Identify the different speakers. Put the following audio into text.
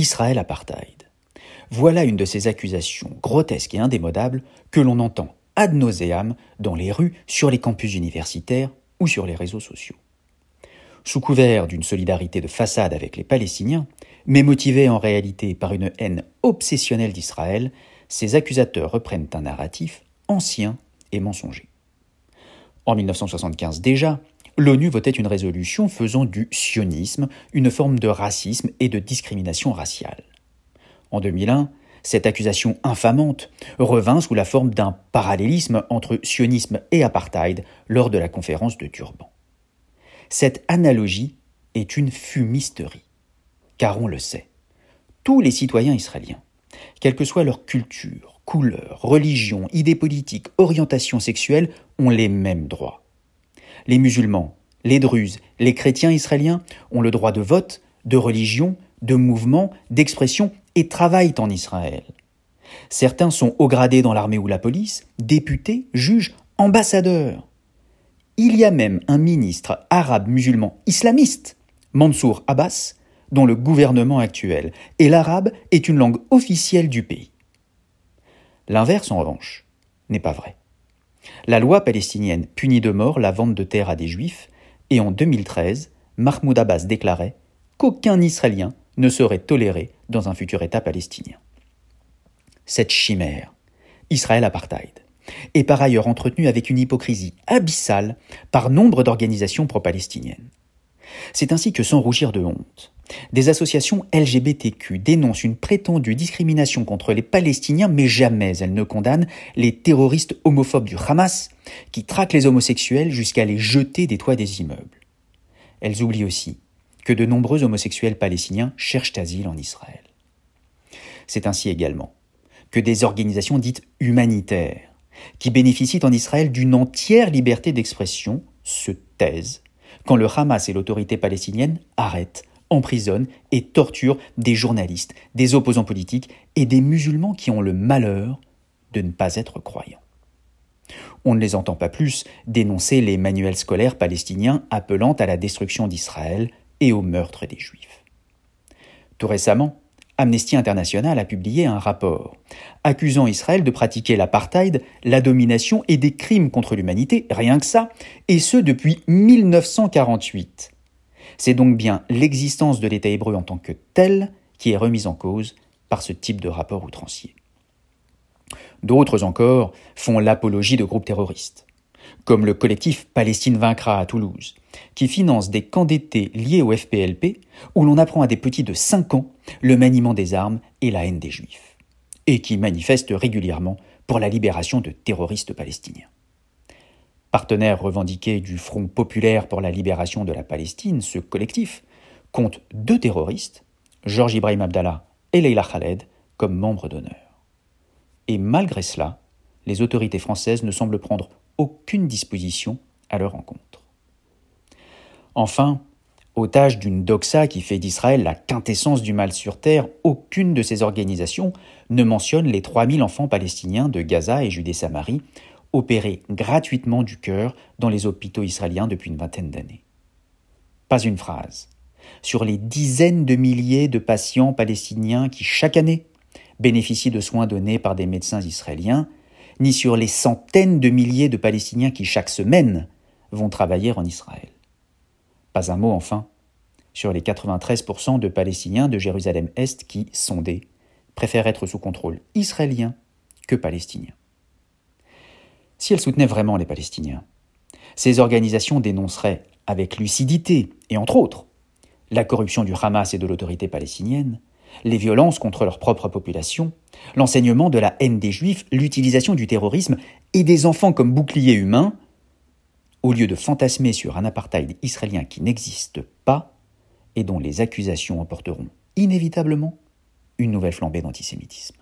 Speaker 1: Israël apartheid. Voilà une de ces accusations grotesques et indémodables que l'on entend ad nauseam dans les rues, sur les campus universitaires ou sur les réseaux sociaux. Sous couvert d'une solidarité de façade avec les Palestiniens, mais motivée en réalité par une haine obsessionnelle d'Israël, ces accusateurs reprennent un narratif ancien et mensonger. En 1975 déjà, l'ONU votait une résolution faisant du sionisme une forme de racisme et de discrimination raciale. En 2001, cette accusation infamante revint sous la forme d'un parallélisme entre sionisme et apartheid lors de la conférence de Durban. Cette analogie est une fumisterie, car on le sait, tous les citoyens israéliens, quelle que soit leur culture, couleur, religion, idée politique, orientation sexuelle, ont les mêmes droits. Les musulmans, les druzes, les chrétiens israéliens ont le droit de vote, de religion, de mouvement, d'expression et travaillent en Israël. Certains sont haut gradés dans l'armée ou la police, députés, juges, ambassadeurs. Il y a même un ministre arabe musulman islamiste, Mansour Abbas, dont le gouvernement actuel et l'arabe est une langue officielle du pays. L'inverse, en revanche, n'est pas vrai. La loi palestinienne punit de mort la vente de terre à des juifs, et en 2013, Mahmoud Abbas déclarait qu'aucun Israélien ne serait toléré dans un futur État palestinien. Cette chimère, Israël apartheid, est par ailleurs entretenue avec une hypocrisie abyssale par nombre d'organisations pro-palestiniennes. C'est ainsi que, sans rougir de honte, des associations LGBTQ dénoncent une prétendue discrimination contre les Palestiniens, mais jamais elles ne condamnent les terroristes homophobes du Hamas qui traquent les homosexuels jusqu'à les jeter des toits des immeubles. Elles oublient aussi que de nombreux homosexuels palestiniens cherchent asile en Israël. C'est ainsi également que des organisations dites humanitaires, qui bénéficient en Israël d'une entière liberté d'expression, se taisent quand le Hamas et l'autorité palestinienne arrêtent, emprisonnent et torturent des journalistes, des opposants politiques et des musulmans qui ont le malheur de ne pas être croyants. On ne les entend pas plus dénoncer les manuels scolaires palestiniens appelant à la destruction d'Israël et au meurtre des Juifs. Tout récemment, Amnesty International a publié un rapport accusant Israël de pratiquer l'apartheid, la domination et des crimes contre l'humanité, rien que ça, et ce depuis 1948. C'est donc bien l'existence de l'État hébreu en tant que tel qui est remise en cause par ce type de rapport outrancier. D'autres encore font l'apologie de groupes terroristes comme le collectif Palestine vaincra à Toulouse, qui finance des camps d'été liés au FPLP, où l'on apprend à des petits de 5 ans le maniement des armes et la haine des juifs, et qui manifeste régulièrement pour la libération de terroristes palestiniens. Partenaire revendiqué du Front populaire pour la libération de la Palestine, ce collectif compte deux terroristes, Georges Ibrahim Abdallah et Leila Khaled, comme membres d'honneur. Et malgré cela, les autorités françaises ne semblent prendre aucune disposition à leur encontre. Enfin, otage d'une doxa qui fait d'Israël la quintessence du mal sur terre, aucune de ces organisations ne mentionne les 3000 enfants palestiniens de Gaza et Judée-Samarie opérés gratuitement du cœur dans les hôpitaux israéliens depuis une vingtaine d'années. Pas une phrase sur les dizaines de milliers de patients palestiniens qui chaque année bénéficient de soins donnés par des médecins israéliens ni sur les centaines de milliers de Palestiniens qui chaque semaine vont travailler en Israël. Pas un mot enfin sur les 93% de Palestiniens de Jérusalem-Est qui, sondés, préfèrent être sous contrôle israélien que palestinien. Si elles soutenaient vraiment les Palestiniens, ces organisations dénonceraient avec lucidité, et entre autres, la corruption du Hamas et de l'autorité palestinienne, les violences contre leur propre population, l'enseignement de la haine des juifs, l'utilisation du terrorisme et des enfants comme boucliers humains, au lieu de fantasmer sur un apartheid israélien qui n'existe pas et dont les accusations emporteront inévitablement une nouvelle flambée d'antisémitisme.